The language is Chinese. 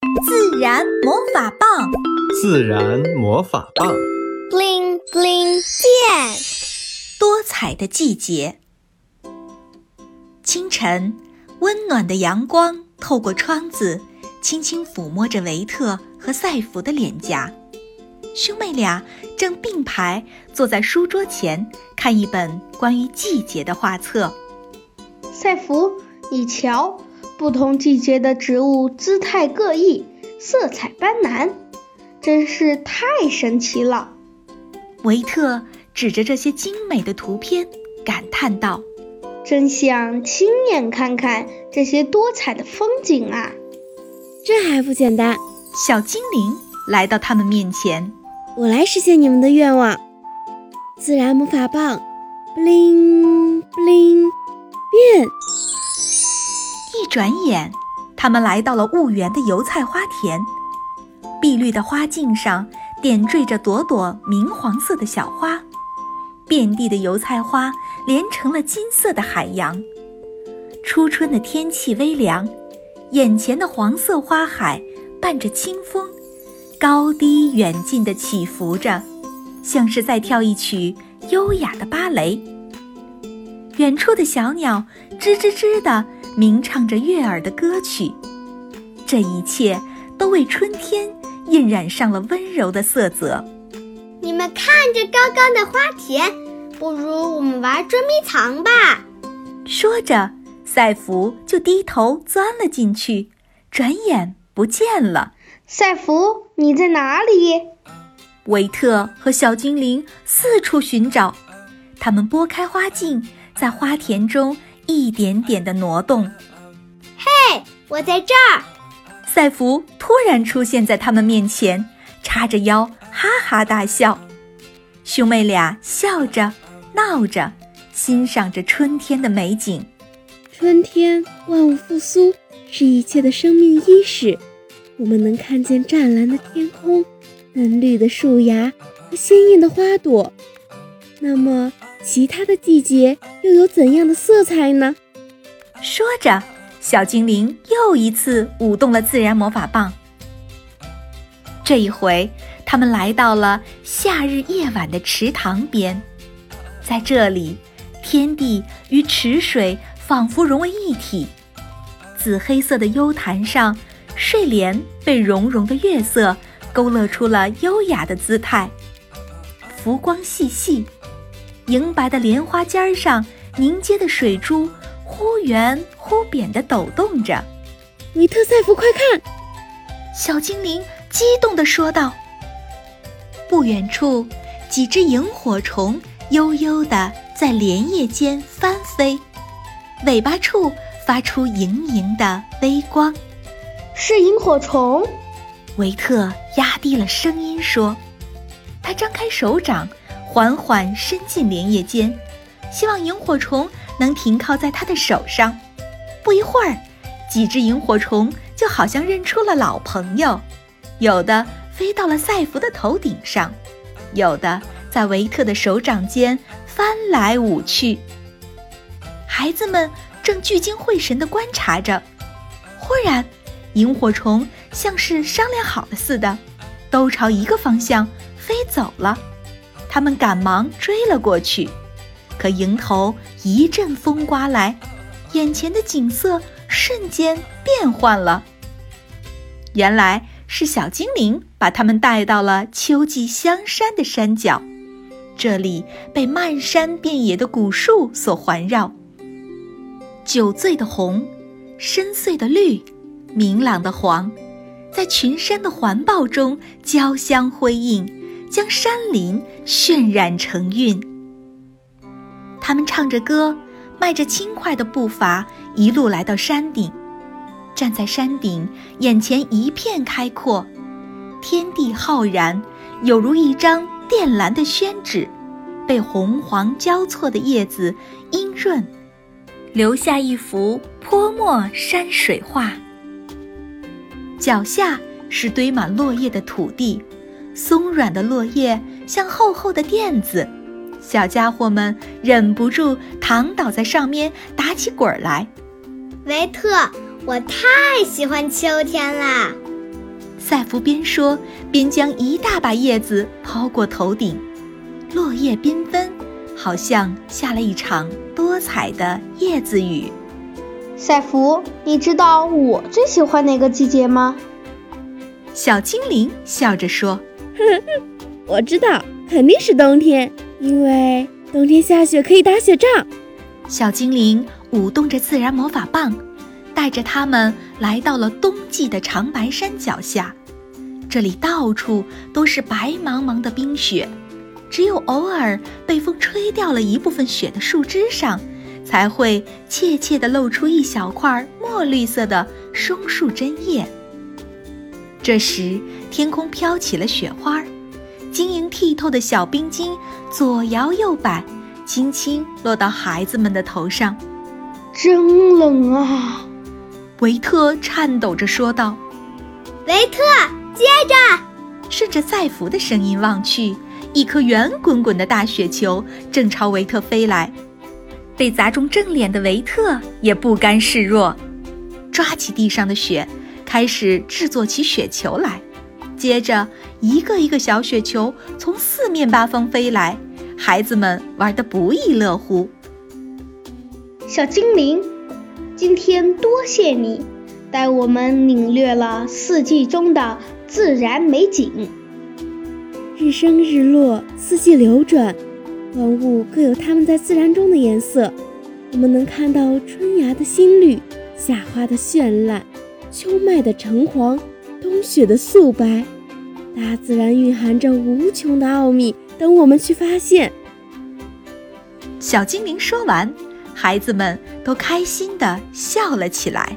自然魔法棒，自然魔法棒，bling bling 变，多彩的季节。清晨，温暖的阳光透过窗子，轻轻抚摸着维特和赛弗的脸颊。兄妹俩正并排坐在书桌前，看一本关于季节的画册。赛弗，你瞧，不同季节的植物姿态各异，色彩斑斓，真是太神奇了。维特指着这些精美的图片，感叹道：“真想亲眼看看这些多彩的风景啊！”这还不简单？小精灵来到他们面前。我来实现你们的愿望，自然魔法棒，bling bling 变。一转眼，他们来到了婺源的油菜花田。碧绿的花茎上点缀着朵朵明黄色的小花，遍地的油菜花连成了金色的海洋。初春的天气微凉，眼前的黄色花海伴着清风。高低远近的起伏着，像是在跳一曲优雅的芭蕾。远处的小鸟吱吱吱地鸣唱着悦耳的歌曲，这一切都为春天印染上了温柔的色泽。你们看着高高的花田，不如我们玩捉迷藏吧。说着，赛弗就低头钻了进去，转眼不见了。赛弗，你在哪里？维特和小精灵四处寻找，他们拨开花茎，在花田中一点点地挪动。嘿，我在这儿！赛弗突然出现在他们面前，叉着腰，哈哈大笑。兄妹俩笑着、闹着，欣赏着春天的美景。春天，万物复苏，是一切的生命伊始。我们能看见湛蓝的天空、嫩绿的树芽和鲜艳的花朵。那么，其他的季节又有怎样的色彩呢？说着，小精灵又一次舞动了自然魔法棒。这一回，他们来到了夏日夜晚的池塘边，在这里，天地与池水仿佛融为一体。紫黑色的幽潭上。睡莲被融融的月色勾勒出了优雅的姿态，浮光细细，莹白的莲花尖上凝结的水珠忽圆忽扁地抖动着。维特赛弗，快看！小精灵激动地说道。不远处，几只萤火虫悠悠地在莲叶间翻飞，尾巴处发出莹莹的微光。是萤火虫，维特压低了声音说：“他张开手掌，缓缓伸进莲叶间，希望萤火虫能停靠在他的手上。不一会儿，几只萤火虫就好像认出了老朋友，有的飞到了赛弗的头顶上，有的在维特的手掌间翻来舞去。孩子们正聚精会神地观察着，忽然。”萤火虫像是商量好了似的，都朝一个方向飞走了。他们赶忙追了过去，可迎头一阵风刮来，眼前的景色瞬间变换了。原来是小精灵把他们带到了秋季香山的山脚，这里被漫山遍野的古树所环绕，酒醉的红，深邃的绿。明朗的黄，在群山的环抱中交相辉映，将山林渲染成韵。他们唱着歌，迈着轻快的步伐，一路来到山顶。站在山顶，眼前一片开阔，天地浩然，有如一张靛蓝的宣纸，被红黄交错的叶子阴润，留下一幅泼墨山水画。脚下是堆满落叶的土地，松软的落叶像厚厚的垫子，小家伙们忍不住躺倒在上面打起滚来。维特，我太喜欢秋天啦！赛弗边说边将一大把叶子抛过头顶，落叶缤纷，好像下了一场多彩的叶子雨。赛弗，你知道我最喜欢哪个季节吗？小精灵笑着说：“我知道，肯定是冬天，因为冬天下雪可以打雪仗。”小精灵舞动着自然魔法棒，带着他们来到了冬季的长白山脚下。这里到处都是白茫茫的冰雪，只有偶尔被风吹掉了一部分雪的树枝上。才会怯怯地露出一小块墨绿色的松树针叶。这时，天空飘起了雪花，晶莹剔透的小冰晶左摇右摆，轻轻落到孩子们的头上。真冷啊！维特颤抖着说道。维特，接着，顺着赛弗的声音望去，一颗圆滚滚的大雪球正朝维特飞来。被砸中正脸的维特也不甘示弱，抓起地上的雪，开始制作起雪球来。接着，一个一个小雪球从四面八方飞来，孩子们玩得不亦乐乎。小精灵，今天多谢你，带我们领略了四季中的自然美景。日升日落，四季流转。万物各有它们在自然中的颜色，我们能看到春芽的新绿，夏花的绚烂，秋麦的橙黄，冰雪的素白。大自然蕴含着无穷的奥秘，等我们去发现。小精灵说完，孩子们都开心地笑了起来。